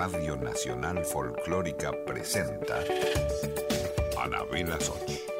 Radio Nacional Folclórica presenta Anabela Soch.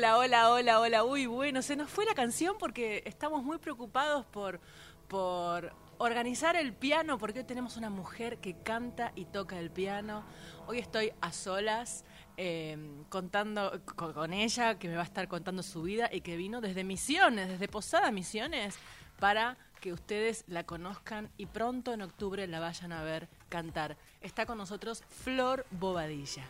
Hola, hola, hola, hola. Uy, bueno, se nos fue la canción porque estamos muy preocupados por, por organizar el piano, porque hoy tenemos una mujer que canta y toca el piano. Hoy estoy a solas em, contando con, ella, que me va a estar contando su vida y que vino desde Misiones, desde Posada Misiones, para que ustedes la conozcan y pronto en octubre la vayan a ver cantar. Está con nosotros Flor Bobadilla.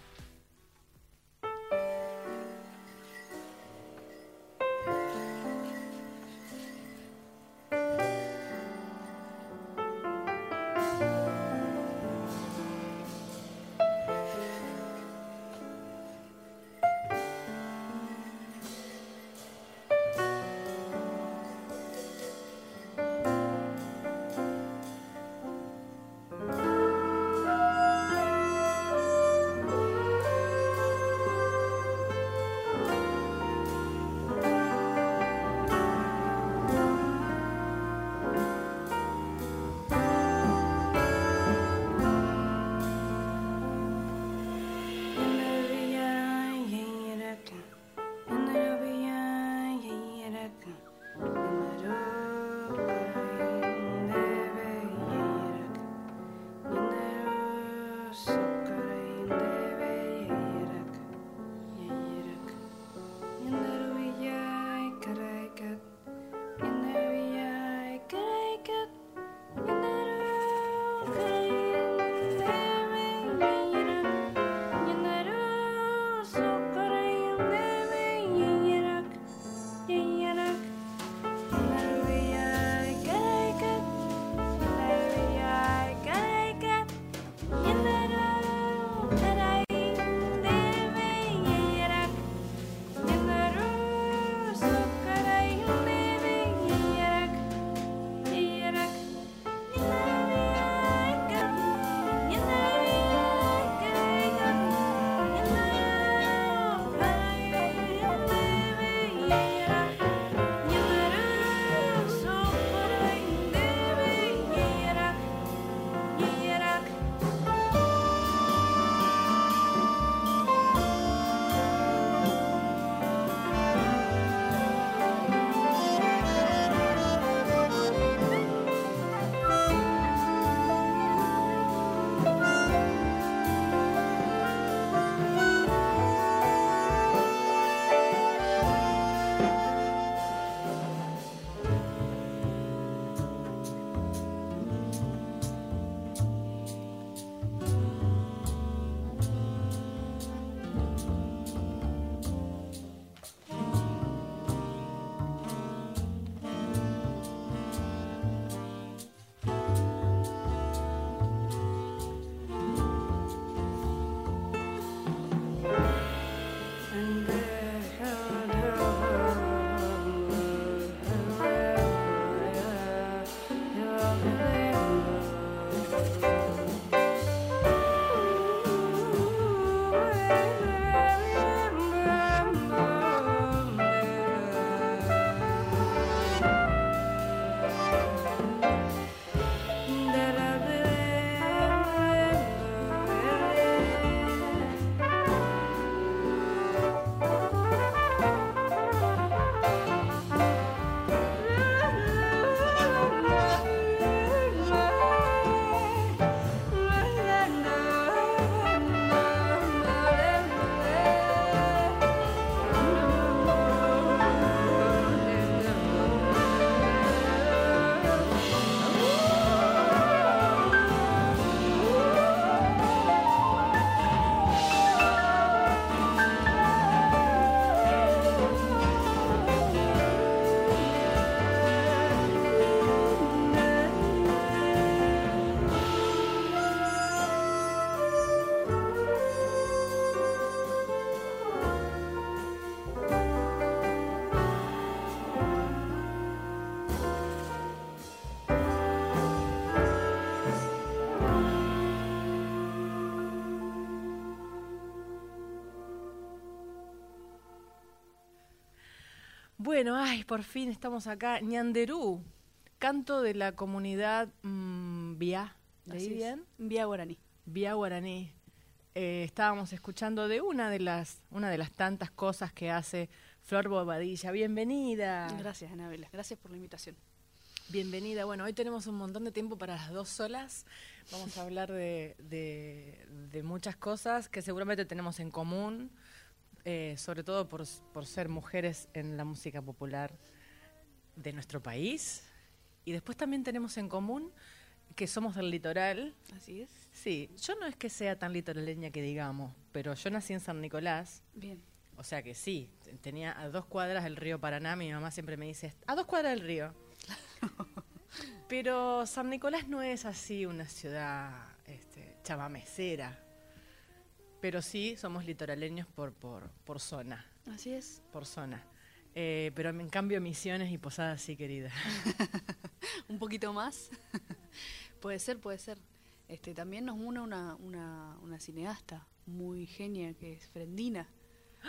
Bueno, ay, por fin estamos acá. Ñanderú, canto de la comunidad mm, Vía. ¿Leí Así es. bien? Vía guaraní. Vía Guaraní. Eh, estábamos escuchando de una de las una de las tantas cosas que hace Flor Bobadilla. Bienvenida. Gracias, Anabela. Gracias por la invitación. Bienvenida. Bueno, hoy tenemos un montón de tiempo para las dos solas. Vamos a hablar de, de- de muchas cosas que seguramente tenemos en común, eh, sobre todo por, por ser mujeres en la música popular de nuestro país. Y después también tenemos en común que somos del litoral. Así es. Sí, yo no es que sea tan litoraleña que digamos, pero yo nací en San Nicolás, Bien. o sea que sí, tenía a dos cuadras del río Paraná, mi mamá siempre me dice, a dos cuadras del río. Pero San Nicolás no es así una ciudad este, chamamecera, pero sí somos litoraleños por, por, por zona, Así es. por zona. Eh, pero en cambio Misiones y Posadas sí, querida. Un poquito más. puede ser, puede ser. Este, también nos une una, una, una cineasta muy genia que es Frendina.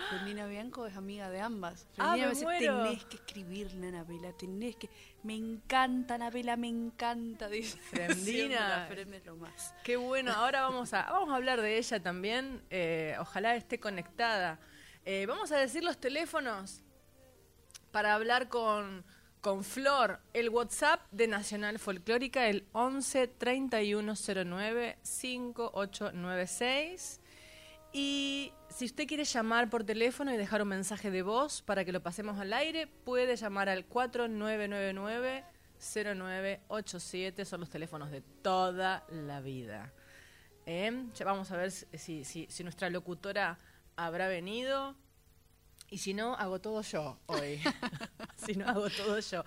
Frendina Bianco es amiga de ambas. Ah, me dice, muero. tenés que escribirle, Anabela, tenés que... Me encanta, Anabela, me encanta. Dice. Es lo más. Qué bueno, ahora vamos a, vamos a hablar de ella también. eh, ojalá esté conectada. Eh, vamos a decir los teléfonos para hablar con, con Flor. El WhatsApp de Nacional Folclórica, el 11 3109 5896. Y si usted quiere llamar por teléfono y dejar un mensaje de voz para que lo pasemos al aire, puede llamar al 4999-0987. Son los teléfonos de toda la vida. ¿Eh? Ya vamos a ver si, nuestra locutora habrá venido. Y si no, hago todo yo hoy. si no, hago todo yo.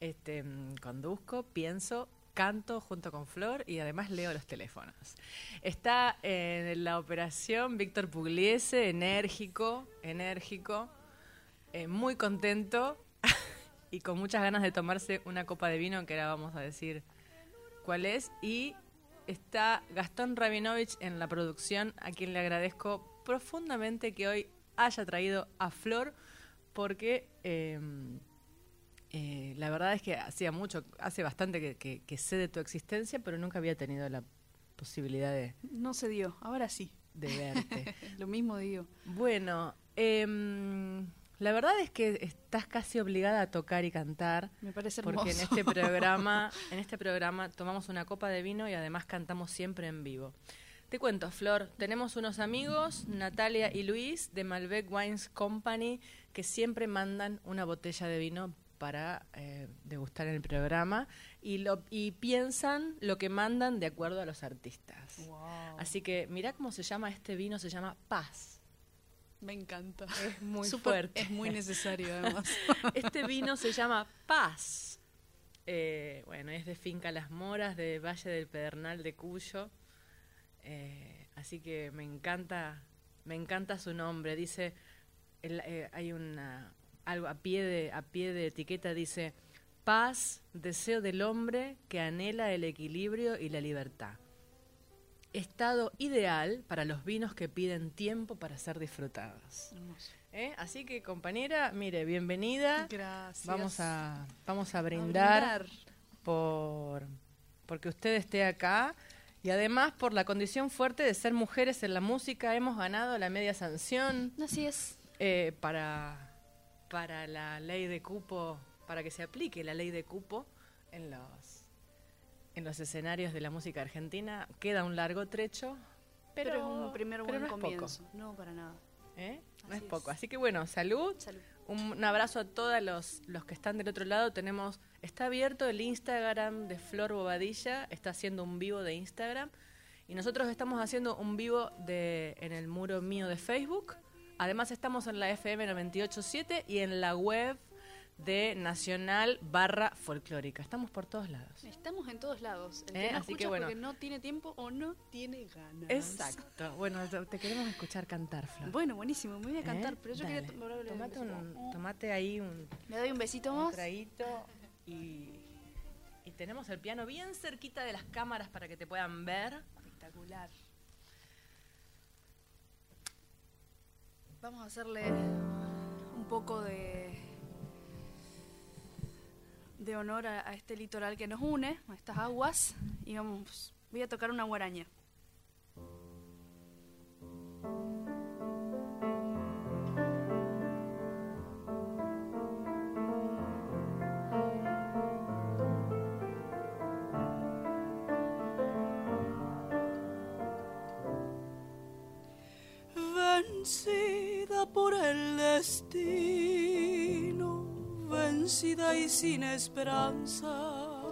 Este, mm, conduzco, pienso, canto junto con Flor y además leo los teléfonos. Está en la operación Víctor Pugliese, enérgico, enérgico, eh, muy contento y con muchas ganas de tomarse una copa de vino, que ahora vamos a decir cuál es. Y está Gastón Rabinovich en la producción, a quien le agradezco profundamente que hoy haya traído a Flor, porque eh, eh, la verdad es que hacía mucho, hace bastante que, que- que sé de tu existencia, pero nunca había tenido la posibilidad de, No se dio, ahora sí. de verte. Lo mismo digo. bueno, em, la verdad es que estás casi obligada a tocar y cantar. Me parece hermoso. Porque en este programa, en este programa tomamos una copa de vino y además cantamos siempre en vivo. Te cuento, Flor, tenemos unos amigos, Natalia y Luis, de Malbec Wines Company, que siempre mandan una botella de vino para eh, degustar en el programa y, lo, y piensan lo que mandan de acuerdo a los artistas. Wow. Así que mira cómo se llama este vino, se llama Paz. Me encanta. Es muy fuerte. Es muy necesario, además. Este vino se llama Paz. Eh, bueno, es de Finca Las Moras, de Valle del Pedernal de Cuyo. Eh, así que me encanta, me encanta su nombre. Dice, el- eh, hay una algo a pie de a pie de etiqueta dice paz, deseo del hombre que anhela el equilibrio y la libertad. Estado ideal para los vinos que piden tiempo para ser disfrutados. ¿Eh? Así que compañera, mire, bienvenida. Gracias. Vamos a, vamos a A brindar, por porque usted esté acá y además por la condición fuerte de ser mujeres en la música hemos ganado la media sanción Así es. eh, para para la ley de cupo para que se aplique la ley de cupo en los en los escenarios de la música argentina queda un largo trecho pero, Pero, es un primer buen no es poco, comienzo. No, para nada. ¿eh? no es poco así que bueno salud Salud. un abrazo a todos los, los que están del otro lado. Tenemos, está abierto el Instagram de Flor Bobadilla, está haciendo un vivo de Instagram. Y nosotros estamos haciendo un vivo de, en el muro mío de Facebook. Además estamos en la FM 987 y en la web de Nacional barra folclórica. Estamos por todos lados. Estamos en todos lados. El Eh, que no así que escucha bueno. porque no tiene tiempo o no tiene ganas. Exacto. Bueno, te queremos escuchar cantar, Flor. Bueno, buenísimo. Me voy a cantar, ¿Eh? pero yo Dale. quería tomar un tomate, un, tomate ahí un, Le doy un besito un más. traguito y, y tenemos el piano bien cerquita de las cámaras para que te puedan ver. Espectacular. Vamos a hacerle un poco de de honor a, este litoral que nos une, a estas aguas, y vamos, voy a tocar una guaraña. Por el destino, vencida y sin esperanza,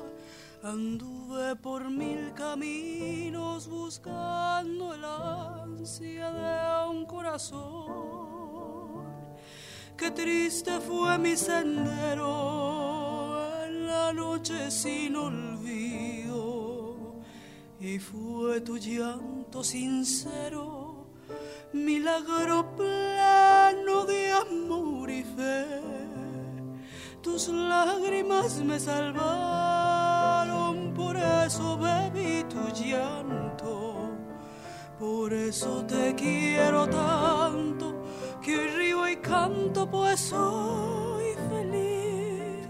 anduve por mil caminos buscando el ansia de un corazón. Qué triste fue mi sendero en la noche sin olvido, y fue tu llanto sincero milagro pleno me salvaron, por eso bebí tu llanto. Por eso te quiero tanto, que río y canto, pues soy feliz.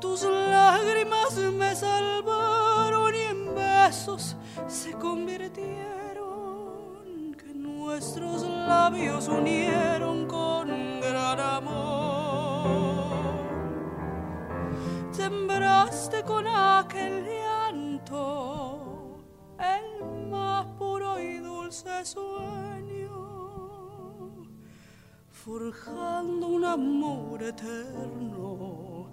Tus lágrimas me salvaron y en besos se convirtieron nuestros labios unieron con aquel llanto el más puro y dulce sueño, forjando un amor eterno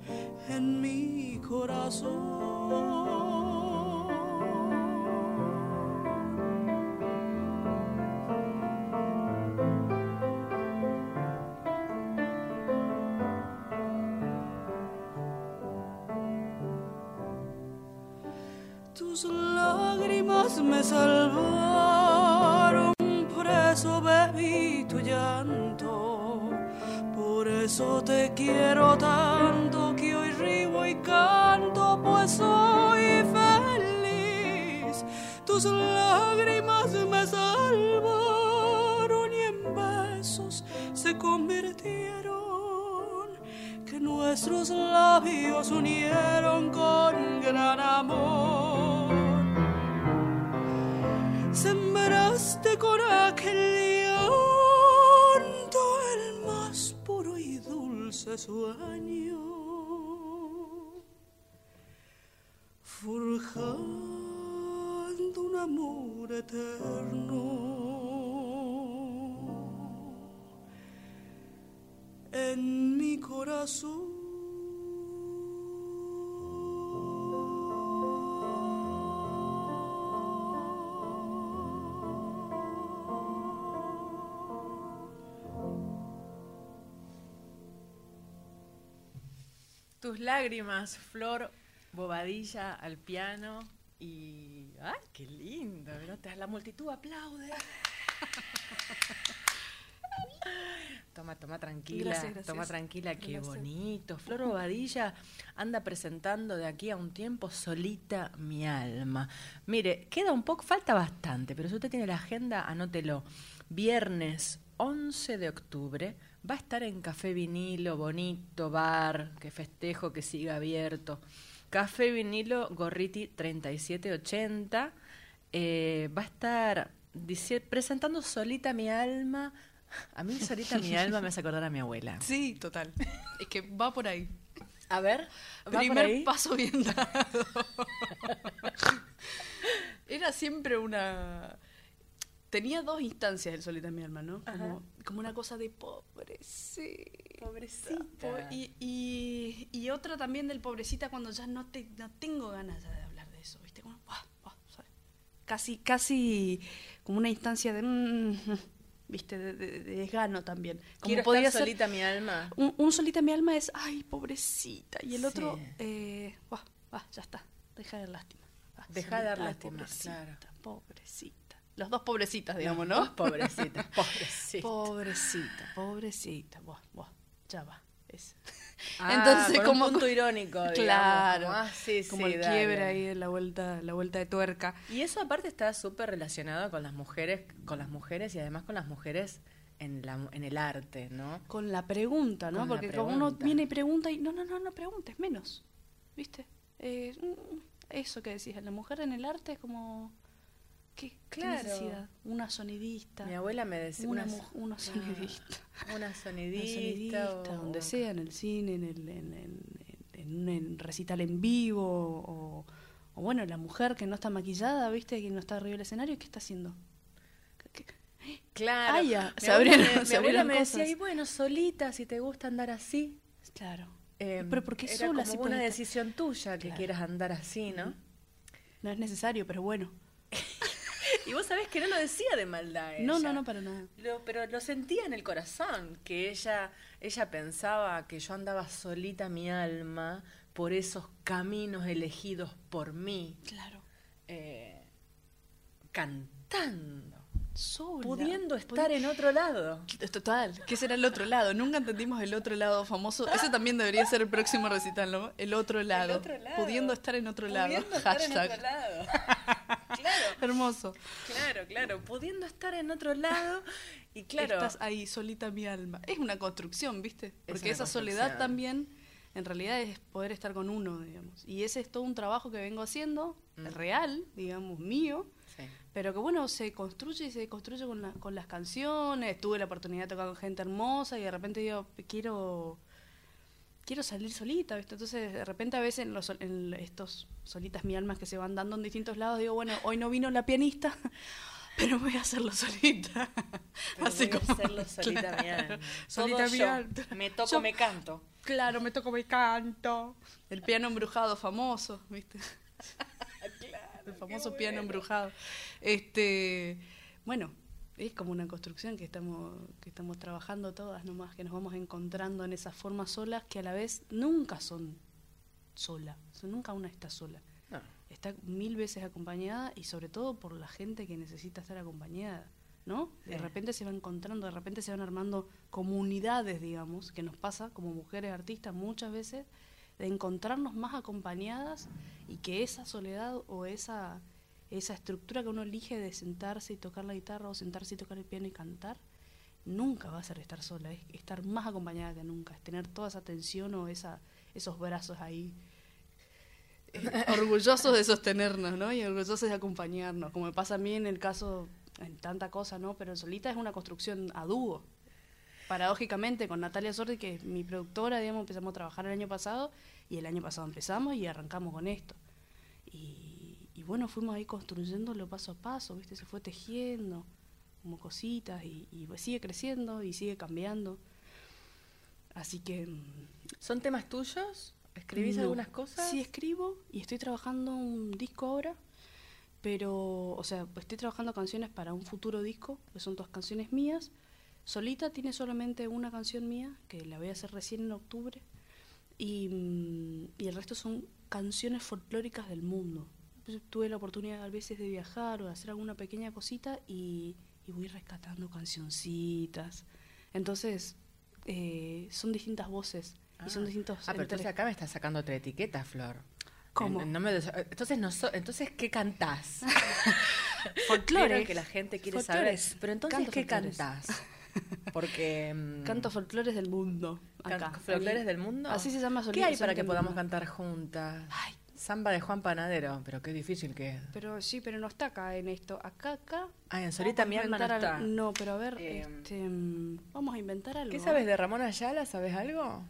en mi corazón. Me salvaron, por eso bebí tu llanto, por eso te quiero tanto que hoy río y canto, pues soy feliz. Tus lágrimas me salvaron y en besos se convirtieron, que nuestros labios unieron con gran amor sembraste con aquel llanto el más puro y dulce sueño, forjando un amor eterno. En mi corazón. Tus lágrimas, Flor Bobadilla al piano y... ¡Ay, qué lindo! La multitud aplaude. Toma, toma tranquila, toma tranquila, qué bonito. Flor Bobadilla anda presentando de aquí a un tiempo solita mi alma. Mire, queda un poco, falta bastante, pero si usted tiene la agenda, anótelo. Viernes 11 de octubre, va a estar en Café Vinilo, bonito bar, que festejo que siga abierto. Café Vinilo Gorriti 3780. Eh, va a estar presentando Solita mi alma. A mí Solita mi alma me hace acordar a mi abuela. Sí, total. Es que va por ahí. A ver, ¿va primer paso bien dado. Era siempre una tenía dos instancias el solita mi alma, ¿no? Como, como, una cosa de pobrecita. Pobrecita. y, y, otra también del pobrecita cuando ya no, te, no tengo ganas de hablar de eso, ¿viste? Como, Casi, casi como una instancia de... Mm, ¿Viste? De, de, desgano también. Como Quiero podía estar solita mi alma. Un, solita mi alma es, ay, pobrecita. Y el otro, eh, ya está. Deja de dar lástima. Deja de dar lástima, pobrecita, claro. Pobrecita. Los dos pobrecitas, digamos, ¿no? pobrecitas, pobrecitas. Pobrecita, pobrecita. Buah, buah, ya va. Es. Ah, Entonces, como un punto irónico, claro, como, ah, sí, como el quiebre ahí de la vuelta, la vuelta de tuerca. Y eso aparte está súper relacionado con las mujeres, con las mujeres y además con las mujeres en, la, en el arte, ¿no? Con la pregunta, ¿no? Con Porque como uno pregunta. viene y pregunta y no, no, no, no preguntes, menos. ¿Viste? Eh, mm, eso que decías, la mujer en el arte es como. ¿Qué, qué Claro. necesidad? Una sonidista. Mi abuela me decía una, una, mu- una sonidista. una Una sonidista, sonidista, o- donde sea, en el cine, en, el, en, en- en un en recital en vivo, o, o bueno, la mujer que no está maquillada, ¿viste? Que no está arriba del escenario, ¿qué está haciendo? ¿Qué- qué- Claro. Ah, ya, Mi se abrieron- me- se mi abuela abrieron me decía, cosas. y bueno, solita, si te gusta andar así. Claro. Eh, Pero ¿por qué era sola como si una decisión tuya que Claro. quieras andar así, ¿no? No es necesario, pero bueno. Y vos sabés que no lo decía de maldad No, no, no, para nada. Lo- pero lo sentía en el corazón, que ella, ella pensaba que yo andaba solita mi alma por esos caminos elegidos por mí, Claro. eh, cantando, Sola. pudiendo estar en otro lado. Total, que ese era el otro lado. Nunca entendimos el otro lado famoso. Ese también debería ser el próximo recital, ¿no? El otro lado. otro lado. Pudiendo estar en otro lado. Estar en Hashtag. otro lado. claro, Hermoso. claro, claro, pudiendo estar en otro lado y claro, Estás ahí solita mi alma. Es una construcción, ¿viste? Porque esa soledad también, en realidad, es poder estar con uno, digamos. Y ese es todo un trabajo que vengo haciendo, Mm. real, digamos, mío. Sí. Pero que bueno, se construye y se construye con, la- con las canciones. Tuve la oportunidad de tocar con gente hermosa y de repente digo, quiero quiero salir solita, ¿viste? Entonces, de repente a veces en, los, en estos solitas mi almas que se van dando en distintos lados, digo, bueno, hoy no vino la pianista, pero voy a hacerlo solita. Pero Así voy a hacerlo solita Claro, alma. solita Todo mi yo. alma. Me toco, Yo- me canto. Claro, me toco mi canto. El piano embrujado famoso, ¿viste? el famoso piano embrujado. Este, bueno, es como una construcción que estamos que estamos trabajando todas nomás, que nos vamos encontrando en esas formas solas que a la vez nunca son sola, o sea, nunca una está sola. Está mil veces acompañada y sobre todo por la gente que necesita estar acompañada, ¿no? De repente se va encontrando, de repente se van armando comunidades, digamos, que nos pasa como mujeres artistas muchas veces, de encontrarnos más acompañadas y que esa soledad o esa, esa estructura que uno elige de sentarse y tocar la guitarra o sentarse y tocar el piano y cantar, nunca va a ser estar sola, es estar más acompañada que nunca, es tener toda esa tensión o esa, esos brazos ahí orgullosos de sostenernos, ¿no? Y orgullosos de acompañarnos, como me pasa a mí en el caso, en tanta cosa, ¿no? Pero Solita es una construcción a dúo. Paradójicamente, con Natalia Sordi, que es mi productora, digamos, empezamos a trabajar el año pasado, y el año pasado empezamos y arrancamos con esto. Y, bueno, fuimos ahí construyéndolo paso a paso, ¿viste? Se fue tejiendo, como cositas, y, y sigue creciendo y sigue cambiando. Así que... mm, ¿Son temas tuyos? ¿Escribís no. algunas cosas? Sí, escribo y estoy trabajando un disco ahora, pero, o sea, estoy trabajando canciones para un futuro disco, que son dos canciones mías. Solita tiene solamente una canción mía, que la voy a hacer recién en octubre, y, mm, y el resto son canciones folclóricas del mundo. Tuve la oportunidad a veces de viajar o de hacer alguna pequeña cosita y, y voy rescatando cancioncitas. Entonces, eh, son distintas voces y son Ah. distintos... Ah, pero entonces acá me estás sacando otra etiqueta, Flor. ¿Cómo? Eh, no me entonces, no so- entonces, ¿qué cantás? Folclore. Que la gente quiere saber. Folclores. Pero entonces, Canto ¿qué folclores. cantás? Porque... mm, Canto folclores del mundo. Acá. ¿Folclores del mundo? Así se llama ¿Qué hay para que podamos cantar juntas? Ay. Samba de Juan Panadero, pero qué difícil que es. Pero sí, pero no está acá en esto. Acá, acá. Ah, en Solita mi alma no está. al- No, pero a ver, Eh, este, mm, vamos a inventar algo. ¿Qué sabes de Ramón Ayala? ¿Sabes algo?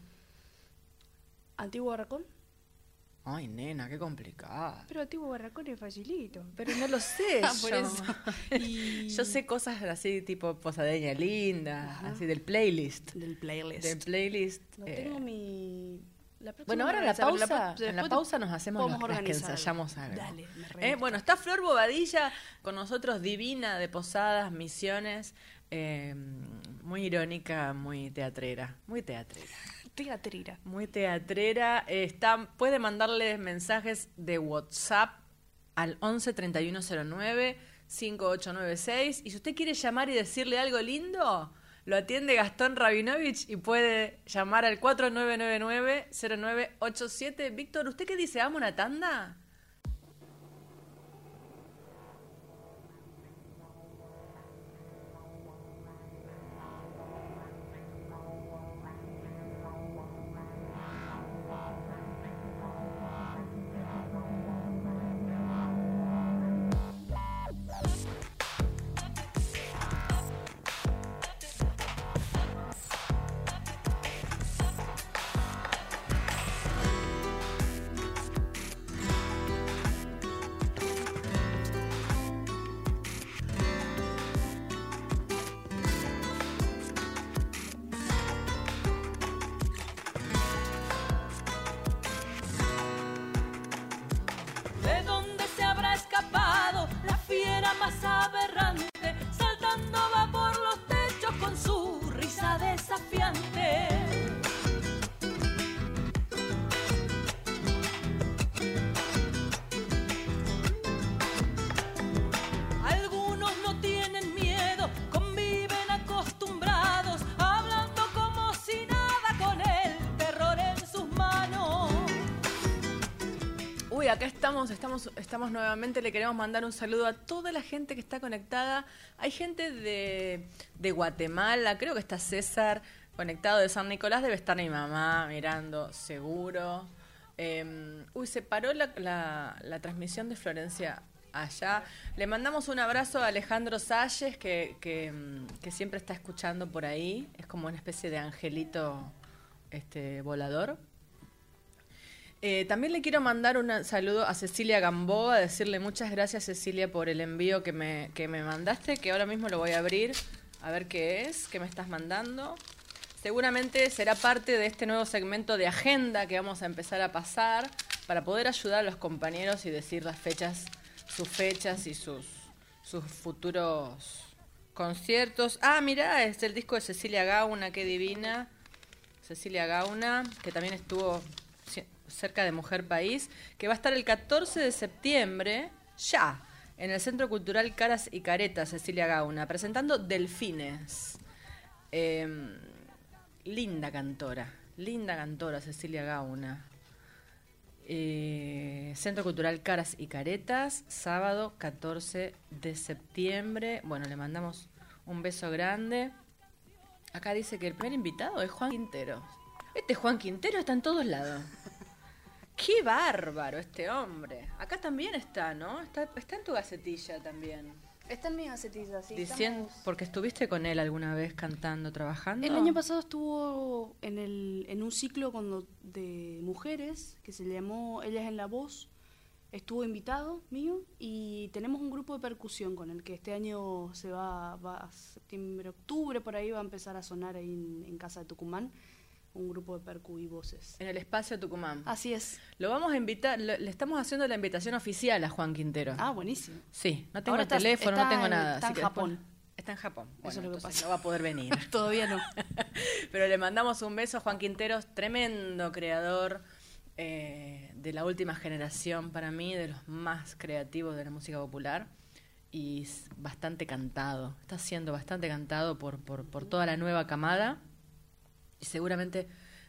Antiguo Barracón. Ay, nena, qué complicado. Pero Antiguo Barracón es facilito. Pero no lo sé Ah, por yo. eso. Y- Yo sé cosas así tipo posadeña linda, Ajá. así del playlist. Del playlist. Del playlist. no eh, tengo mi... la próxima Bueno, ahora la pausa, en la pausa nos hacemos podemos las- que ensayamos algo. Dale, me Eh, bueno, está Flor Bobadilla con nosotros, divina de Posadas, Misiones, eh, muy irónica, muy teatrera, muy teatrera. Teatrera. Muy teatrera. Está, puede mandarles mensajes de WhatsApp al 11 3109 5896. Y si usted quiere llamar y decirle algo lindo, lo atiende Gastón Rabinovich y puede llamar al 4999 0987. Víctor, ¿usted qué dice? ¿Vamos una tanda? Estamos, nuevamente. Le queremos mandar un saludo a toda la gente que está conectada. Hay gente de, de Guatemala, creo que está César conectado de San Nicolás, debe estar mi mamá mirando, seguro. Eh, uy, se paró la, la- transmisión de Florencia allá. Le mandamos un abrazo a Alejandro Salles, que, que, mm, que siempre está escuchando por ahí. Es como una especie de angelito este, volador. Eh, también le quiero mandar un saludo a Cecilia Gamboa, decirle muchas gracias Cecilia por el envío que me, que me mandaste, que ahora mismo lo voy a abrir a ver qué es, qué me estás mandando. Seguramente será parte de este nuevo segmento de agenda que vamos a empezar a pasar para poder ayudar a los compañeros y decir las fechas, sus fechas y sus, sus futuros conciertos. Ah, mira, es el disco de Cecilia Gauna, qué divina. Cecilia Gauna, que también estuvo cerca de Mujer País, que va a estar el 14 de septiembre, ya, en el Centro Cultural Caras y Caretas, Cecilia Gauna, presentando Delfines. Eh, linda cantora, linda cantora Cecilia Gauna. Eh, Centro Cultural Caras y Caretas, sábado 14 de septiembre. Bueno, le mandamos un beso grande. Acá dice que el primer invitado es Juan Quintero. Este Juan Quintero está en todos lados. Qué bárbaro este hombre. Acá también está, ¿no? Está, está en tu gacetilla también. Está en mi gacetilla, sí. Diciendo, estamos- porque estuviste con él alguna vez cantando, trabajando. El año pasado estuvo en, el, en un ciclo con, de mujeres que se llamó Ellas en la Voz. Estuvo invitado mío y tenemos un grupo de percusión con el que este año se va, va a septiembre, octubre, por ahí va a empezar a sonar ahí en, en Casa de Tucumán. Un grupo de percu y voces. En el espacio Tucumán. Así es. Lo vamos a invitar, lo- le estamos haciendo la invitación oficial a Juan Quintero. Ah, buenísimo. Sí, no tengo Ahora el está- teléfono, no tengo en- nada. está en después- Japón. Está en Japón. Eso Bueno, es lo que pasa. no va a poder venir. Todavía no. Pero le mandamos un beso a Juan Quinteros, tremendo creador eh, de la última generación para mí, de los más creativos de la música popular y bastante cantado. Está siendo bastante cantado por, por, por toda la nueva camada y seguramente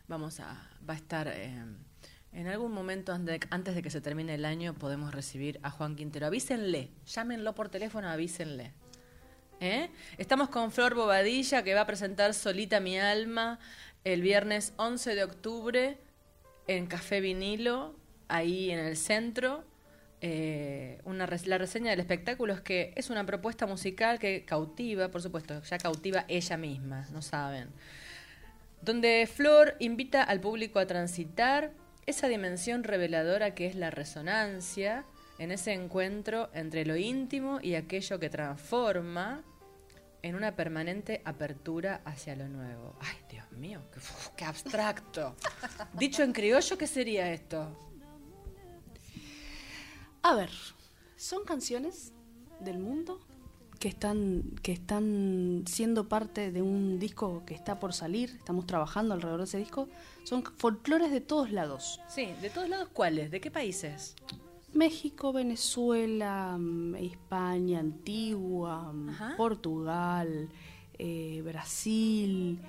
vamos a va a estar eh, en algún momento antes de que se termine el año podemos recibir a Juan Quintero. Avísenle, llámenlo por teléfono, avísenle. ¿Eh? Estamos con Flor Bobadilla que va a presentar Solita mi alma el viernes 11 de octubre en Café Vinilo, ahí en el centro. Eh, una la reseña del espectáculo es que es una propuesta musical que cautiva, por supuesto, ya cautiva ella misma, no saben. Donde Flor invita al público a transitar esa dimensión reveladora que es la resonancia en ese encuentro entre lo íntimo y aquello que transforma en una permanente apertura hacia lo nuevo. Ay, Dios mío, qué, abstracto. Dicho en criollo, ¿qué sería esto? A ver, son canciones del mundo que están, que están siendo parte de un disco que está por salir, estamos trabajando alrededor de ese disco, son folclores de todos lados. Sí, de todos lados, ¿cuáles? ¿De qué países? México, Venezuela, mm, España, Antigua, mm, Ajá. Portugal, eh, Brasil,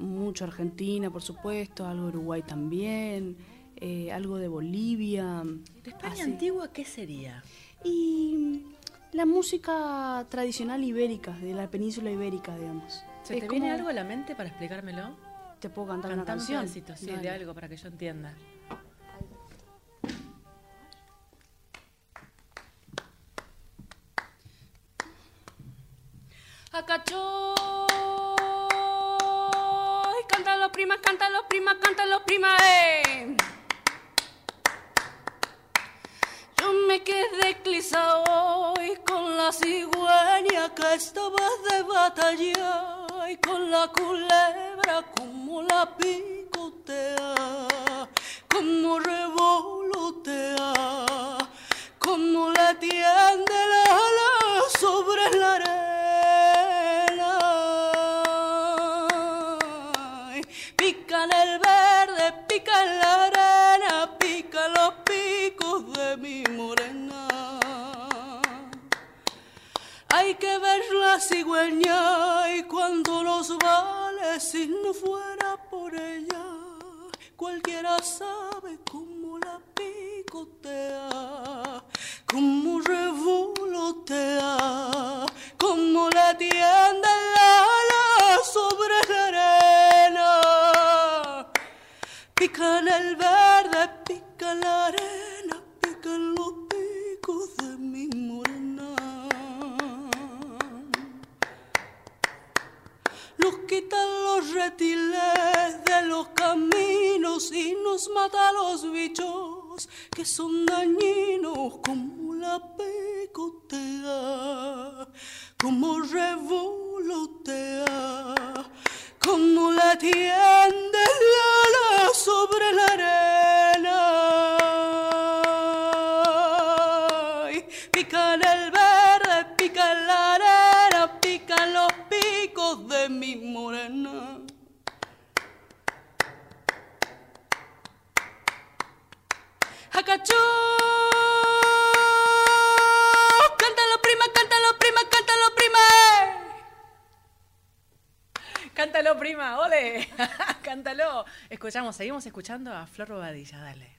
mucho Argentina, por supuesto, algo de Uruguay también, eh, algo de Bolivia. ¿De España así. antigua qué sería? Y la música tradicional ibérica, de la península ibérica, digamos. ¿Se Es te viene como- algo a la mente para explicármelo? Te puedo cantar una Cantame un canción. pedacito, sí, de Dale. algo para que yo entienda. Culebra como la picotea, en el verde, pica la arena, pica en los picos de mi morena. Nos quitan los reptiles de los caminos y nos mata los bichos que son dañinos como la picotea, Escuchamos, seguimos escuchando a Flor Bobadilla, dale.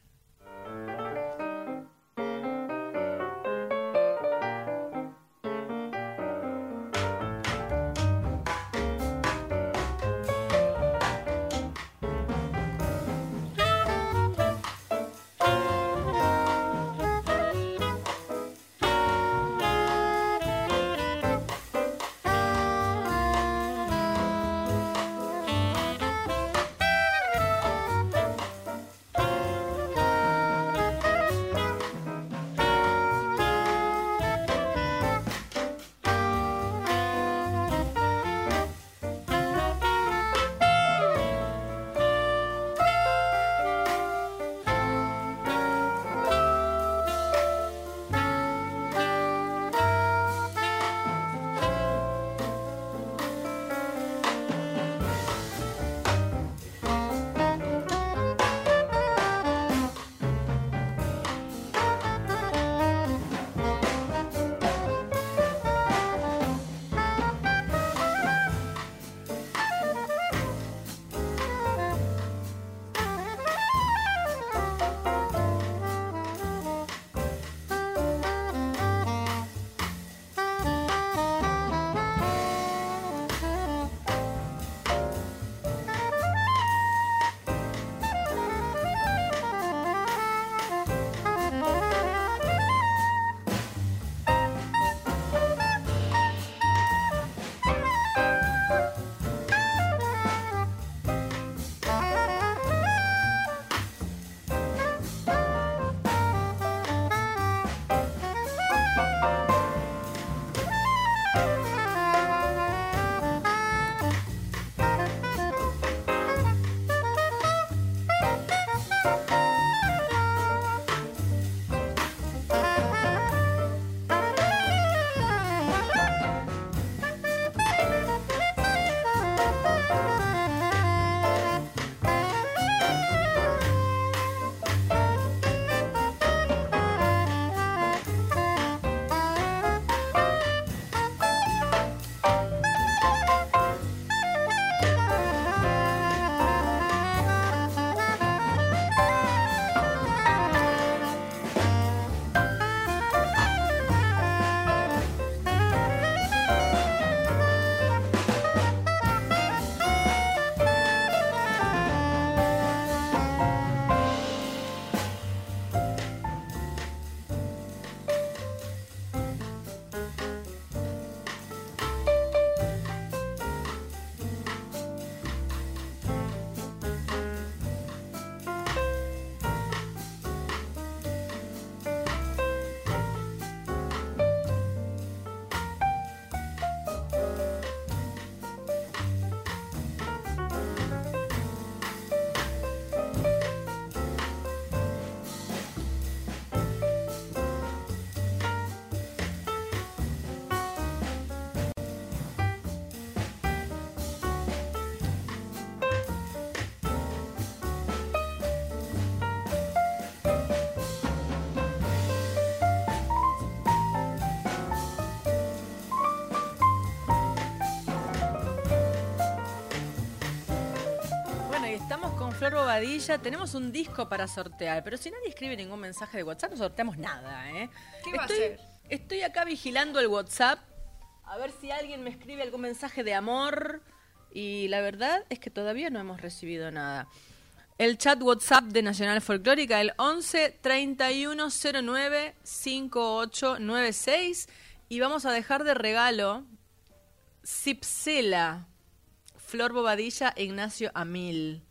Flor Bobadilla. Tenemos un disco para sortear, pero si nadie escribe ningún mensaje de WhatsApp, no sorteamos nada, ¿eh? ¿Qué va a estoy, hacer? Estoy acá vigilando el WhatsApp, a ver si alguien me escribe algún mensaje de amor. Y la verdad es que todavía no hemos recibido nada. El chat WhatsApp de Nacional Folclórica, el 11 3109 5896. Y vamos a dejar de regalo Cipsela, Flor Bobadilla Ignacio Amil,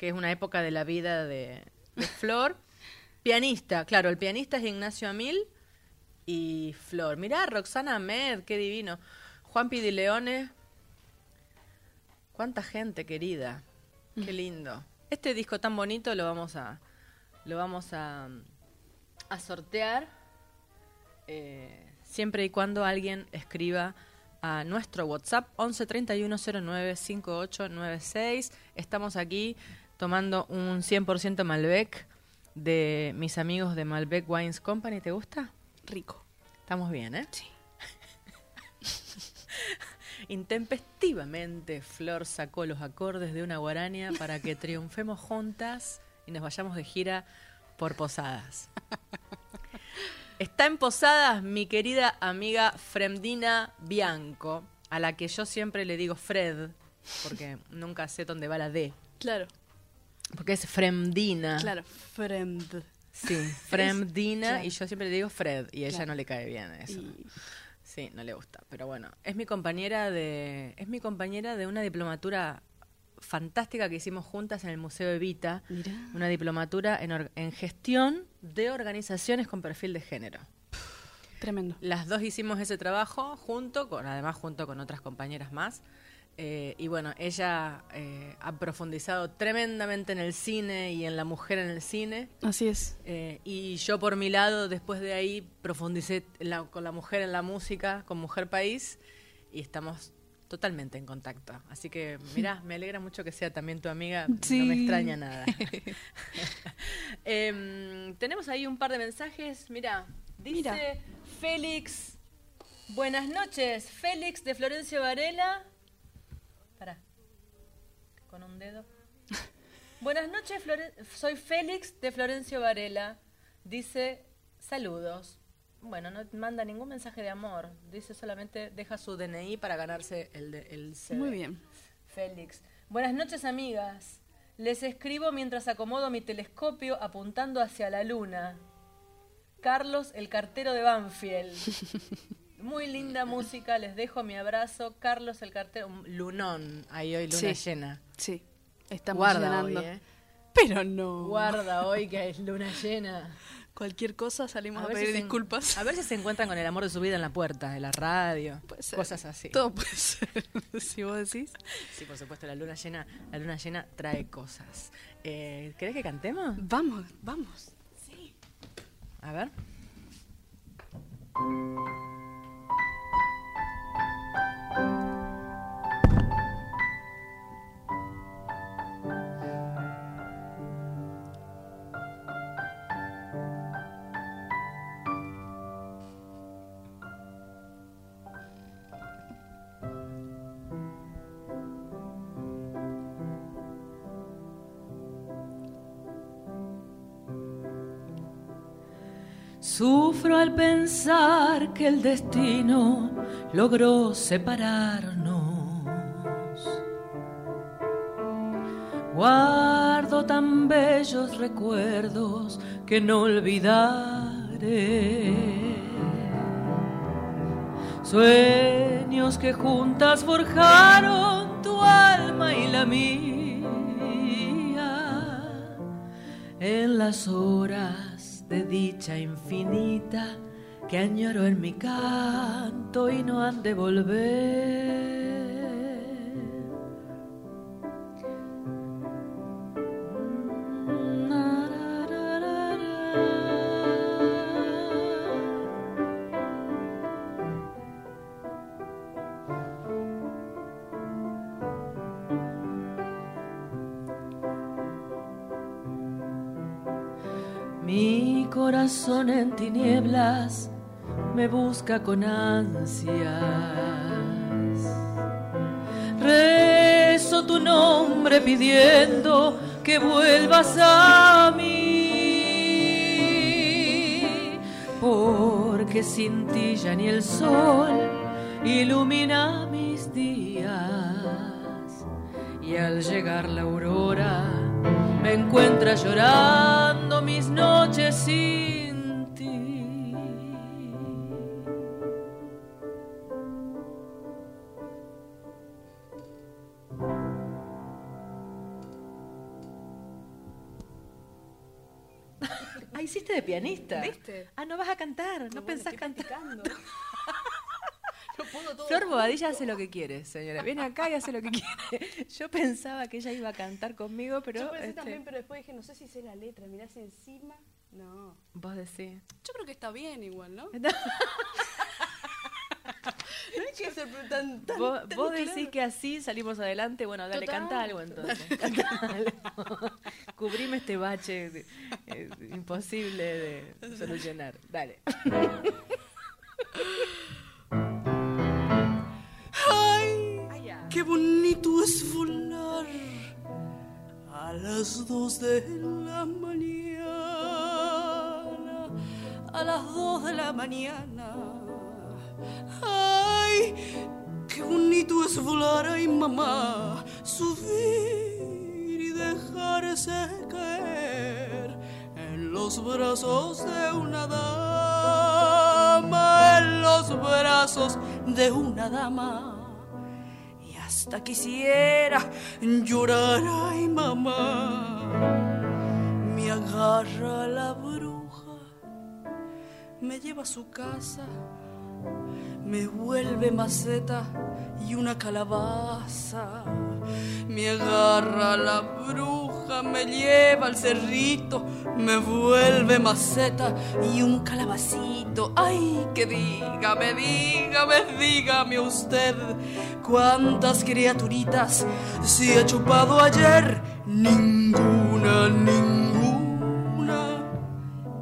que es una época de la vida de, de Flor. pianista, claro, el pianista es Ignacio Amil y Flor. Mirá, Roxana Ahmed, qué divino. Juan Pidi Leone. Cuánta gente querida. Qué lindo. Este disco tan bonito lo vamos a lo vamos a, a sortear eh, siempre y cuando alguien escriba a nuestro WhatsApp 11 31 09 5896. Estamos aquí tomando un 100% Malbec de mis amigos de Malbec Wines Company. ¿Te gusta? Rico. Estamos bien, ¿eh? Sí. Intempestivamente, Flor sacó los acordes de una guaraña para que triunfemos juntas y nos vayamos de gira por Posadas. Está en Posadas mi querida amiga Fremdina Bianco, a la que yo siempre le digo Fred, porque nunca sé dónde va la D, Claro, porque es Fremdina. claro. Friend. Sí, Fremdina, y yo siempre le digo Fred, y a ella Claro. no le cae bien eso. Y- Sí, no le gusta, pero bueno, es mi compañera de es mi compañera de una diplomatura fantástica que hicimos juntas en el Museo Evita, Mirá. una diplomatura en, or- en gestión de organizaciones con perfil de género. Tremendo. Las dos hicimos ese trabajo junto con, además junto con otras compañeras más. Eh, y bueno, ella eh, ha profundizado tremendamente en el cine y en la mujer en el cine. Así es. Eh, y yo por mi lado, después de ahí, profundicé la- con la mujer en la música, con Mujer País, y estamos totalmente en contacto. Así que, mirá, me alegra mucho que sea también tu amiga, no me extraña nada. Em, tenemos ahí un par de mensajes, mirá, dice. Félix, buenas noches, Félix de Florencio Varela. Pará, con un dedo. Buenas noches, Flore- soy Félix de Florencio Varela. Dice, saludos. Bueno, no manda ningún mensaje de amor. Dice solamente, deja su DNI para ganarse el, de- el CD. Muy bien. Félix. Buenas noches, amigas. Les escribo mientras acomodo mi telescopio apuntando hacia la luna. Carlos, el cartero de Banfield. Muy linda música, les dejo mi abrazo. Carlos, el cartero. un Lunón, ahí hoy luna Sí. llena. Sí. Estamos Guarda llenando. hoy, ¿eh? Pero no. Guarda hoy que es luna llena. Cualquier cosa salimos a, ver pedir si se en- disculpas. A ver si se encuentran con el amor de su vida en la puerta de la radio. Puede ser. Cosas así. Todo puede ser. si vos decís. Sí, por supuesto, la luna llena, la luna llena trae cosas. Eh, ¿Querés que cantemos? Vamos, vamos. A ver. Sufro al pensar que el destino logró separarnos. Guardo tan bellos recuerdos que no olvidaré. Sueños que juntas forjaron tu alma y la mía en las horas de dicha infinita que añoro en mi canto y no han de volver. En tinieblas me busca con ansias. Rezo tu nombre pidiendo que vuelvas a mí. Porque sin ti ya ni el sol ilumina mis días. Y al llegar la aurora me encuentra llorando mis noches sin De pianista. ¿Viste? Ah, no vas a cantar, no Bueno, pensás cantar. practicando. no. Flor Bobadilla hace lo que quiere, señora. Viene acá y hace lo que quiere. Yo pensaba que ella iba a cantar conmigo, pero. Yo pensé este, también, pero después dije, no sé si sé la letra, mirá si encima. No. Vos decís. Yo creo que está bien igual, ¿no? No. Hay que ser tan, tan, Vos, tan vos decís claro. que así salimos adelante. Bueno, dale, Total. canta algo entonces. Canta algo. Cubrime este bache eh, imposible de solucionar. Dale. Ay, qué bonito es volar a las dos de la mañana, a las dos de la mañana. Ay, qué bonito es volar, ay mamá, subir y dejarse caer en los brazos de una dama, en los brazos de una dama. Y hasta quisiera llorar, ay mamá, me agarra la bruja, me lleva a su casa, me vuelve maceta y una calabaza. Me agarra la bruja, me lleva al cerrito, me vuelve maceta y un calabacito. Ay, que dígame, dígame, dígame usted cuántas criaturitas se ha chupado ayer. Ninguna, ninguna.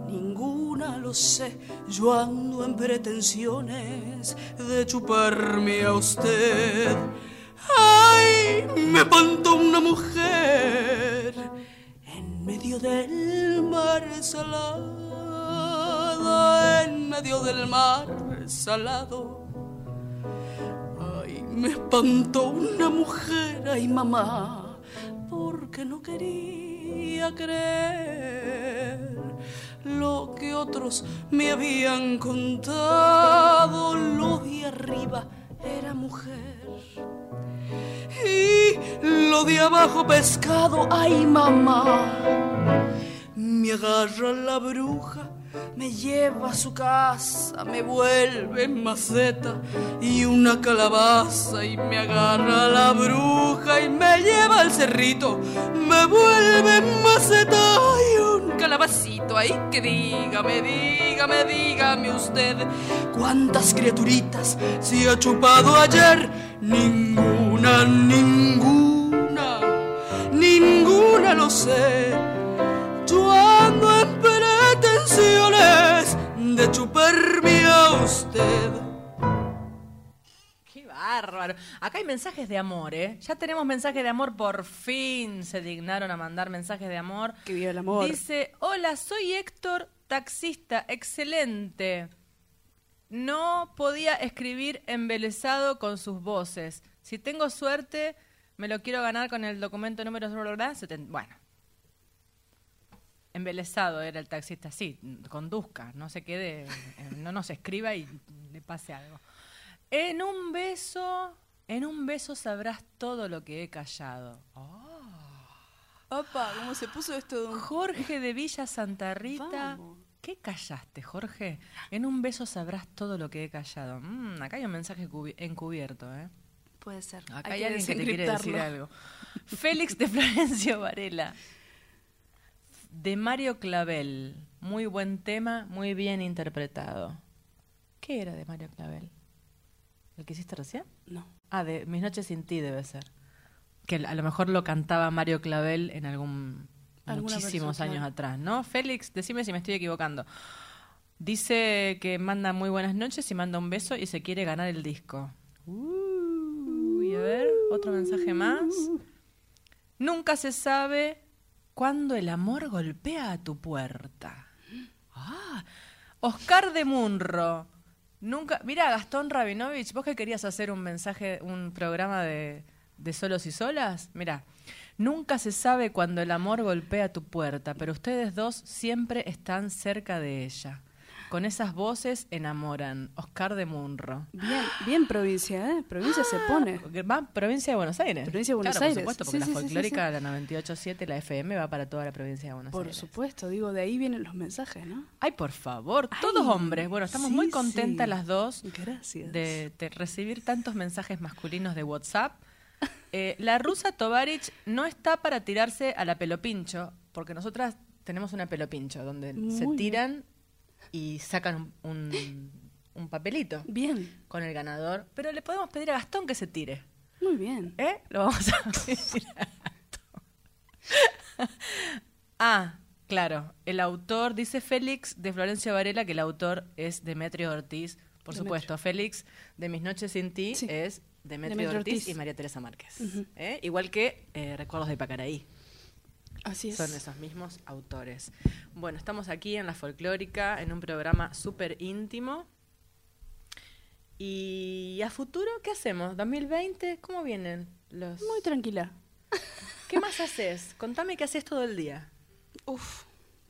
Ninguna lo sé, yo ando en pretensiones de chuparme a usted. ¡Ay! Me pantó una mujer en medio del mar salado, en medio del mar salado. Ay, me espantó una mujer, ay mamá, porque no quería creer lo que otros me habían contado. Lo de arriba era mujer. Y lo de abajo pescado, ay mamá. Me agarra la bruja, me lleva a su casa, me vuelve maceta y una calabaza y me agarra la bruja y me lleva al cerrito, me vuelve maceta y un calabacito. Ay, que dígame, dígame, dígame usted cuántas criaturitas se ha chupado ayer. Ninguna, ninguna, ninguna lo sé. De chuparme a usted. Qué bárbaro. Acá hay mensajes de amor, ¿eh? Ya tenemos mensajes de amor. Por fin se dignaron a mandar mensajes de amor. Que viva el amor. Dice, hola, soy Héctor, taxista, excelente. No podía escribir embelesado con sus voces. Si tengo suerte, me lo quiero ganar con el documento número... Bueno. Embelesado era el taxista, sí, conduzca, no se quede, eh, no nos escriba y le pase algo. En un beso, en un beso sabrás todo lo que he callado. Opa, ¿cómo se puso esto? Jorge de Villa Santa Rita. Vamos. ¿Qué callaste, Jorge? En un beso sabrás todo lo que he callado. Mm, acá hay un mensaje cubi- encubierto, ¿eh? Puede ser. Acá hay, alguien que te quiere decir algo. Félix de Florencio Varela. De Mario Clavel. Muy buen tema, muy bien interpretado. ¿Qué era de Mario Clavel? ¿El que hiciste recién? No. Ah, de Mis noches sin ti debe ser. Que a lo mejor lo cantaba Mario Clavel en algún muchísimos años atrás, ¿no? Félix, decime si me estoy equivocando. Dice que manda muy buenas noches y manda un beso y se quiere ganar el disco. Uy, a ver, otro mensaje más. Nunca se sabe Cuando el amor golpea a tu puerta. Ah, Oscar de Munro. Nunca. Mira, Gastón Rabinovich, vos que querías hacer un mensaje, un programa de, de solos y solas. Mira, nunca se sabe cuando el amor golpea tu puerta, pero ustedes dos siempre están cerca de ella. Con esas voces enamoran. Oscar de Munro. Bien, bien provincia, ¿eh? Provincia se pone. Porque Va provincia de Buenos Aires. Provincia de Buenos Claro, Aires. Por supuesto, porque Sí, la sí, sí, sí, folclórica, la 98.7, la FM va para toda la provincia de Buenos Por Aires. supuesto, digo, de ahí vienen los mensajes, ¿no? Ay, por favor, todos hombres. Bueno, estamos muy contentas las dos Gracias. de, de recibir tantos mensajes masculinos de WhatsApp. Eh, la rusa Tovarich no está para tirarse a la pelopincho, porque nosotras tenemos una pelopincho donde se Muy tiran y sacan un, un- un papelito Bien, con el ganador, pero le podemos pedir a Gastón que se tire. muy bien. ¿Eh? Lo vamos a pedir a Gastón. ah, claro. El autor, dice Félix de Florencia Varela, que el autor es Demetrio Ortiz. Por Demetrio. supuesto, Félix de Mis Noches Sin Ti Sí. es Demetrio, Demetrio Ortiz, Ortiz. y María Teresa Márquez. ¿Eh? Igual que eh, Recuerdos de Pacaraí. Así es. Son esos mismos autores. Bueno, estamos aquí en la folclórica, en un programa súper íntimo. ¿Y a futuro qué hacemos? ¿2020? ¿Cómo vienen los...? Muy tranquila. ¿Qué más haces? Contame qué haces todo el día. Uf,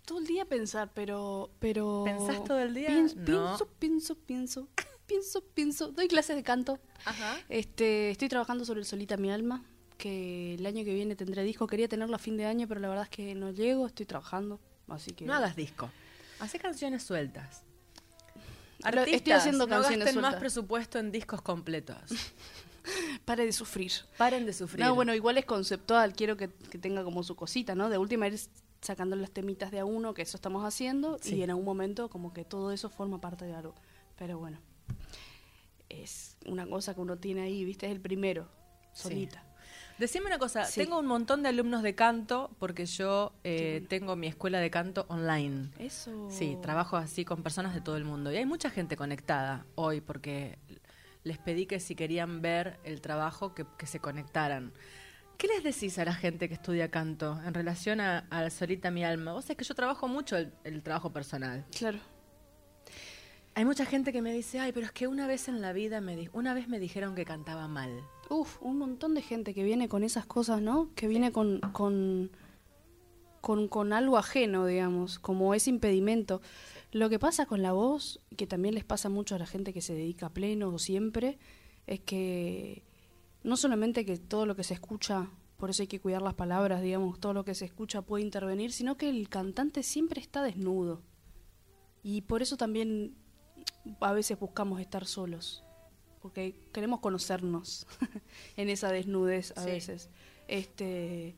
todo el día pensar, pero... pero ¿Pensás todo el día? Pienso, No. pienso, pienso, pienso, pienso, pienso. Doy clases de canto. Ajá. Este, estoy trabajando sobre el Solita Mi Alma, que el año que viene tendré disco. Quería tenerlo a fin de año, pero la verdad es que no llego, estoy trabajando. Así que... No hagas disco. Hacé canciones sueltas. Lo- estoy haciendo no canciones gasten más presupuesto en discos completos. Pare de sufrir. Paren de sufrir. No, bueno, igual es conceptual, quiero que, que tenga como su cosita, ¿no? De última ir sacando las temitas de a uno, que eso estamos haciendo, Sí. y en algún momento como que todo eso forma parte de algo. Pero bueno, es una cosa que uno tiene ahí, ¿viste? Es el primero, Sí. Decime una cosa, Sí. tengo un montón de alumnos de canto porque yo eh, bueno. tengo mi escuela de canto online. Eso. Sí, trabajo así con personas de todo el mundo. Y hay mucha gente conectada hoy porque les pedí que si querían ver el trabajo, que, que se conectaran. ¿Qué les decís a la gente que estudia canto en relación a, a Solita Mi Alma? Vos sabés que yo trabajo mucho el, el trabajo personal. Claro. Hay mucha gente que me dice, ay, pero es que una vez en la vida, me una vez me dijeron que cantaba mal. Uf, un montón de gente que viene con esas cosas, ¿no? Que viene con, con, con, con algo ajeno, digamos, como ese impedimento. Lo que pasa con la voz, que también les pasa mucho a la gente que se dedica a pleno o siempre, es que no solamente que todo lo que se escucha, por eso hay que cuidar las palabras, digamos, todo lo que se escucha puede intervenir, sino que el cantante siempre está desnudo. Y por eso también a veces buscamos estar solos, porque queremos conocernos en esa desnudez a Sí. veces. Este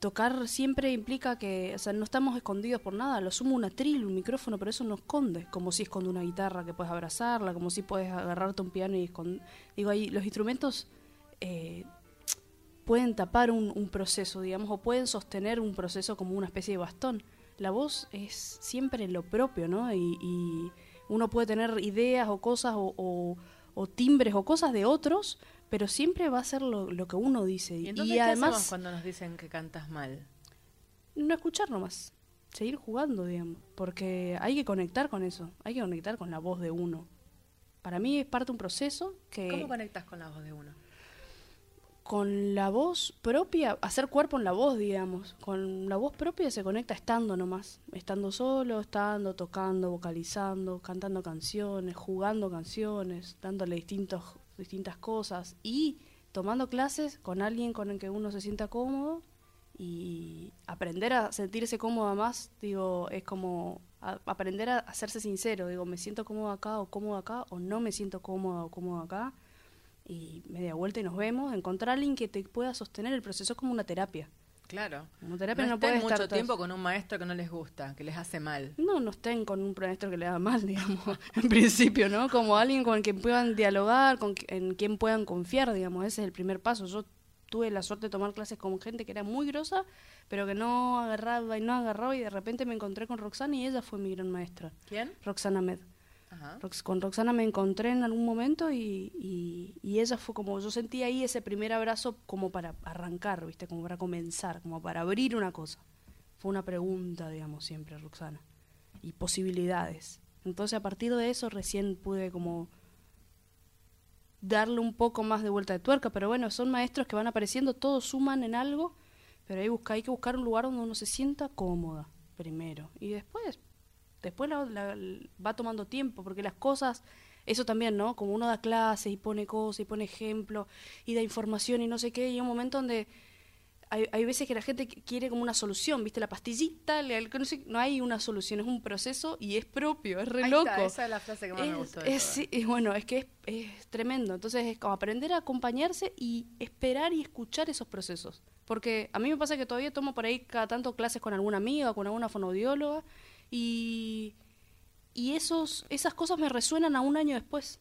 tocar siempre implica que, o sea, no estamos escondidos por nada, lo sumo un atril, un micrófono, pero eso no esconde, como si esconde una guitarra que puedes abrazarla, como si puedes agarrarte un piano y esconder. Digo, ahí los instrumentos eh, pueden tapar un, un proceso, digamos, o pueden sostener un proceso como una especie de bastón. La voz es siempre lo propio, ¿no? Y, y uno puede tener ideas o cosas o, o- o timbres o cosas de otros, pero siempre va a ser lo, lo que uno dice. ¿Y Y, entonces qué además, cuando nos dicen que cantas mal? no escuchar nomás, seguir jugando, digamos, porque hay que conectar con eso, hay que conectar con la voz de uno. Para mí es parte de un proceso que ¿Cómo conectas con la voz de uno? Con la voz propia, hacer cuerpo en la voz, digamos. Con la voz propia se conecta estando nomás. Estando solo, estando, tocando, vocalizando, cantando canciones, jugando canciones, dándole distintos, distintas cosas y tomando clases con alguien con el que uno se sienta cómodo y aprender a sentirse cómoda más, digo, es como aprender a hacerse sincero, digo, me siento cómodo acá o cómodo acá o no me siento cómoda o cómodo acá y media vuelta y nos vemos, encontrar a alguien que te pueda sostener el proceso es como una terapia. Claro. Como terapia no, no, estén mucho estar tiempo con un maestro que no les gusta, que les hace mal. No, no estén con un maestro que le haga mal, digamos, en principio, ¿no? Como alguien con quien puedan dialogar, con en quien puedan confiar, digamos, ese es el primer paso. Yo tuve la suerte de tomar clases con gente que era muy grosa, pero que no agarraba y no agarraba y de repente me encontré con Roxana y ella fue mi gran maestra, ¿Quién? Roxana Med. Con Roxana me encontré en algún momento y, y, ella fue como, yo sentí ahí ese primer abrazo como para arrancar, ¿viste? Como para comenzar, como para abrir una cosa. fue una pregunta, digamos, siempre, Roxana. Y posibilidades. Entonces, a partir de eso, recién pude como darle un poco más de vuelta de tuerca. Pero bueno, son maestros que van apareciendo, todos suman en algo, pero busca, hay que buscar un lugar donde uno se sienta cómoda, primero. Y después, después la- la- va tomando tiempo, porque las cosas, eso también, ¿no? Como uno da clases y pone cosas y pone ejemplos y da información y no sé qué, y hay un momento donde hay, hay veces que la gente qu- quiere como una solución, ¿viste? La pastillita, el- no, sé, no hay una solución, es un proceso y es propio, es re Ahí loco. está, esa es la frase que más me Es- gustó. de es- y bueno, es que es, es tremendo. Entonces es como aprender a acompañarse y esperar y escuchar esos procesos. Porque a mí me pasa que todavía tomo por ahí cada tanto clases con alguna amiga, con alguna fonoaudióloga, y, y esos, esas cosas me resuenan a un año después.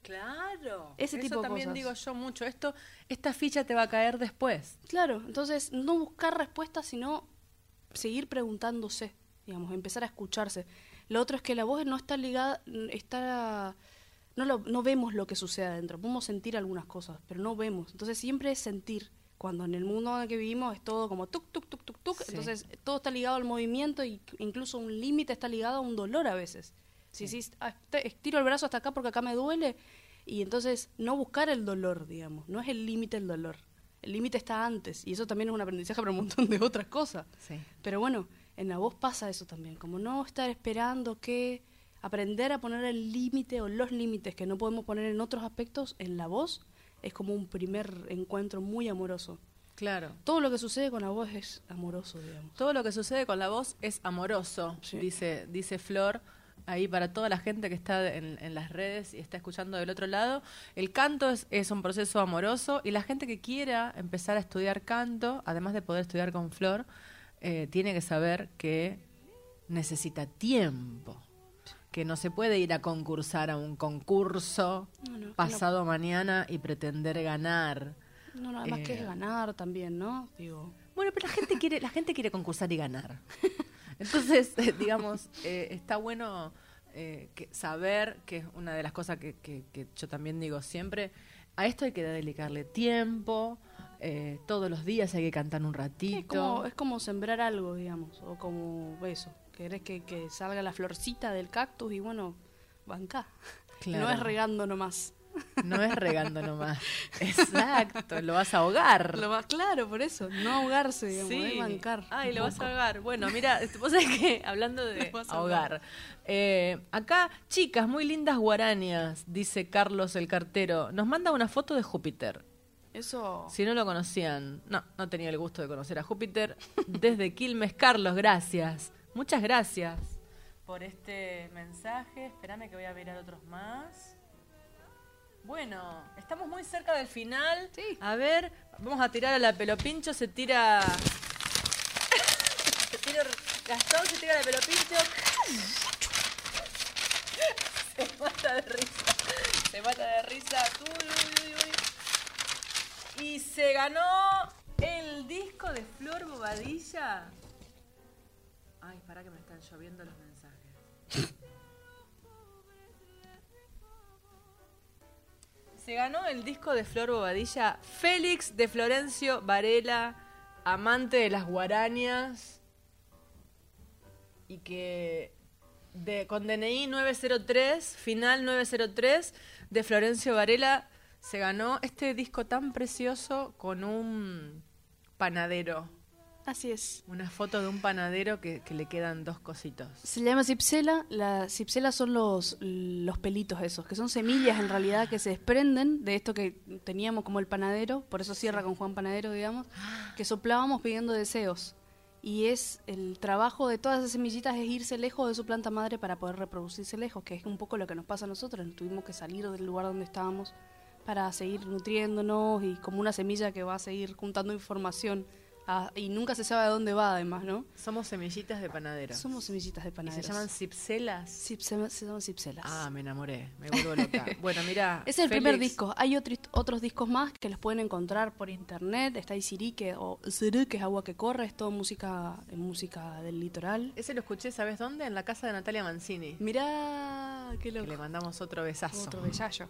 Claro. Ese Eso tipo de también cosas. digo yo mucho. Esto, esta ficha te va a caer después. Claro, entonces no buscar respuestas, sino seguir preguntándose, digamos, empezar a escucharse. Lo otro es que la voz no está ligada, está, no, lo, no vemos lo que sucede adentro, podemos sentir algunas cosas, pero no vemos. Entonces siempre es sentir, cuando en el mundo en el que vivimos es todo como tuk, tuk, tuk, tuk, tuk, Sí. entonces todo está ligado al movimiento y incluso un límite está ligado a un dolor a veces. Si decís, "Ah, te- estiro el brazo hasta acá porque acá me duele, y entonces no buscar el dolor, digamos, no es el límite el dolor. El límite está antes, y eso también es un aprendizaje para un montón de otras cosas. Sí. Pero bueno, en la voz pasa eso también, como no estar esperando que aprender a poner el límite o los límites que no podemos poner en otros aspectos, en la voz es como un primer encuentro muy amoroso. Claro. Todo lo que sucede con la voz es amoroso, digamos. Todo lo que sucede con la voz es amoroso, Sí. dice, dice Flor. Ahí para toda la gente que está en, en las redes y está escuchando del otro lado, el canto es, es un proceso amoroso y la gente que quiera empezar a estudiar canto, además de poder estudiar con Flor, eh, tiene que saber que necesita tiempo, que no se puede ir a concursar a un concurso No, no, que pasado mañana y pretender ganar. No, no, además que Eh. es ganar también, ¿no? Digo, Bueno, pero la gente quiere, la gente quiere concursar y ganar. Entonces, eh, digamos, eh, está bueno eh, que saber, que es una de las cosas que, que- que yo también digo siempre, a esto hay que dedicarle tiempo, eh, todos los días hay que cantar un es ratito. como, es como sembrar algo, digamos, o como eso. Querés que, que salga la florcita del cactus y bueno, banca. Claro. No es regando nomás. No es regando nomás. Exacto, lo vas a ahogar. Lo más claro, por eso. No ahogarse, digamos, es bancar. Ay, lo vas a ahogar. Bueno, mira, vos sabés que hablando de Lo vas a ahogar. eh, acá, chicas, muy lindas guarañas, dice Carlos el cartero. Nos manda una foto de Júpiter. Eso. Si no lo conocían, no, no tenía el gusto de conocer a Júpiter. Desde Quilmes, Carlos, gracias. Muchas gracias por este mensaje. Espérame que voy a mirar otros más. Bueno, estamos muy cerca del final. Sí. A ver, vamos a tirar a la pelopincho. Se tira. se tira Gastón, se tira a la pelopincho. se mata de risa. Se mata de risa. Uy, uy, uy, uy. Y se ganó el disco de Flor Bobadilla. Ay, para que me están lloviendo los mensajes. Se ganó el disco de Flor Bobadilla Félix de Florencio Varela, amante de las guarañas y que de, con DNI 903, final 903 de Florencio Varela se ganó este disco tan precioso con un panadero, Así es. una foto de un panadero que, que le quedan dos cositos. Se llama cipsela. Las cipselas son los, los pelitos esos, que son semillas en realidad que se desprenden de esto que teníamos como el panadero, por eso cierra con Juan Panadero, digamos, que soplábamos pidiendo deseos. Y es el trabajo de todas esas semillitas es irse lejos de su planta madre para poder reproducirse lejos, que es un poco lo que nos pasa a nosotros. Tuvimos que salir del lugar donde estábamos para seguir nutriéndonos y como una semilla que va a seguir juntando información ah, y nunca se sabe a dónde va además, ¿no? Somos semillitas de panadero. Somos semillitas de ¿Y panadero. se llaman cipselas? se, se llaman cipselas. Ah, me enamoré, me vuelvo loca. bueno, mira. Es el primer disco. Hay otros otros discos más que los pueden encontrar por internet. Está Isiri, que, o que es agua que corre, es todo música, eh, música del litoral. Ese lo escuché, ¿sabes dónde? En la casa de Natalia Mancini. Mirá, qué Que loco. le mandamos otro besazo. Otro bellallo.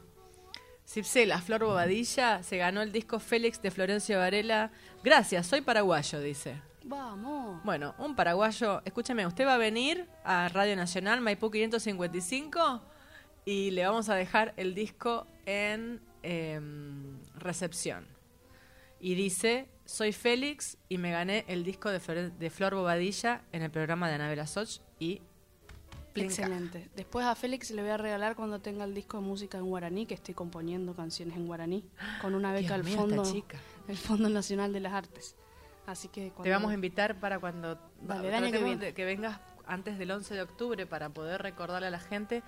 Cipsela, Flor Bobadilla, se ganó el disco Félix de Florencio Varela. Gracias, soy paraguayo, dice. Vamos. Bueno, un paraguayo, escúchame, usted va a venir a Radio Nacional Maipú 555 y le vamos a dejar el disco en em, recepción. Y dice, soy Félix y me gané el disco de Flor, de Flor Bobadilla en el programa de Anabela Soch y... plinca. Excelente. Después a Félix le voy a regalar cuando tenga el disco de música en guaraní, que estoy componiendo canciones en guaraní, con una beca Dios al mío, Fondo, chica. el Fondo Nacional de las Artes. Así que Te cuando- vamos a invitar para cuando Dale, el año que viene. vengas antes del 11 de octubre para poder recordarle a la gente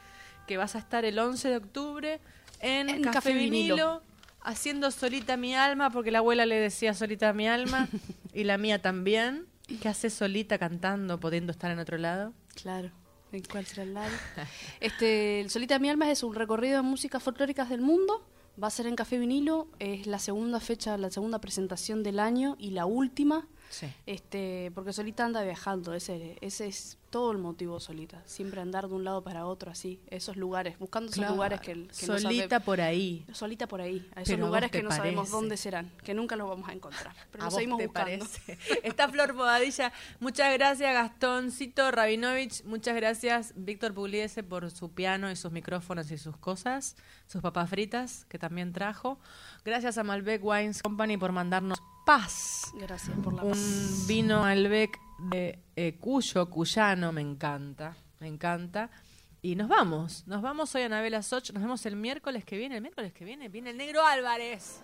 que vas a estar el 11 de octubre en, En Café, Café Vinilo, Vinilo. haciendo solita mi alma porque la abuela le decía solita mi alma y la mía también. ¿Qué hace solita cantando, pudiendo estar en otro lado? Claro. ¿En cuál será el? Este, el Solita Mi Alma es un recorrido de músicas folclóricas del mundo. Va a ser en Café Vinilo. Es la segunda fecha, la segunda presentación del año y la última. Sí. Este, porque Solita anda viajando, ese, ese es todo el motivo Solita. Siempre andar de un lado para otro así, esos lugares, buscando esos lugares que, que no solita sabe- por ahí. solita por ahí, a esos Pero lugares que no sabemos dónde serán, que nunca los vamos a encontrar. Pero ¿A vos seguimos te buscando. parece? Está Flor Bobadilla. Muchas gracias, Gastoncito Rabinovich. Muchas gracias, Víctor Pugliese, por su piano y sus micrófonos y sus cosas. Sus papas fritas, que también trajo. Gracias a Malbec Wines Company por mandarnos paz. Gracias por la paz. Un vino Malbec de eh, Cuyo, Cuyano, me encanta. Me encanta. Y nos vamos. Nos vamos hoy a Anabela Soch. Nos vemos el miércoles que viene. El miércoles que viene viene el Negro Álvarez.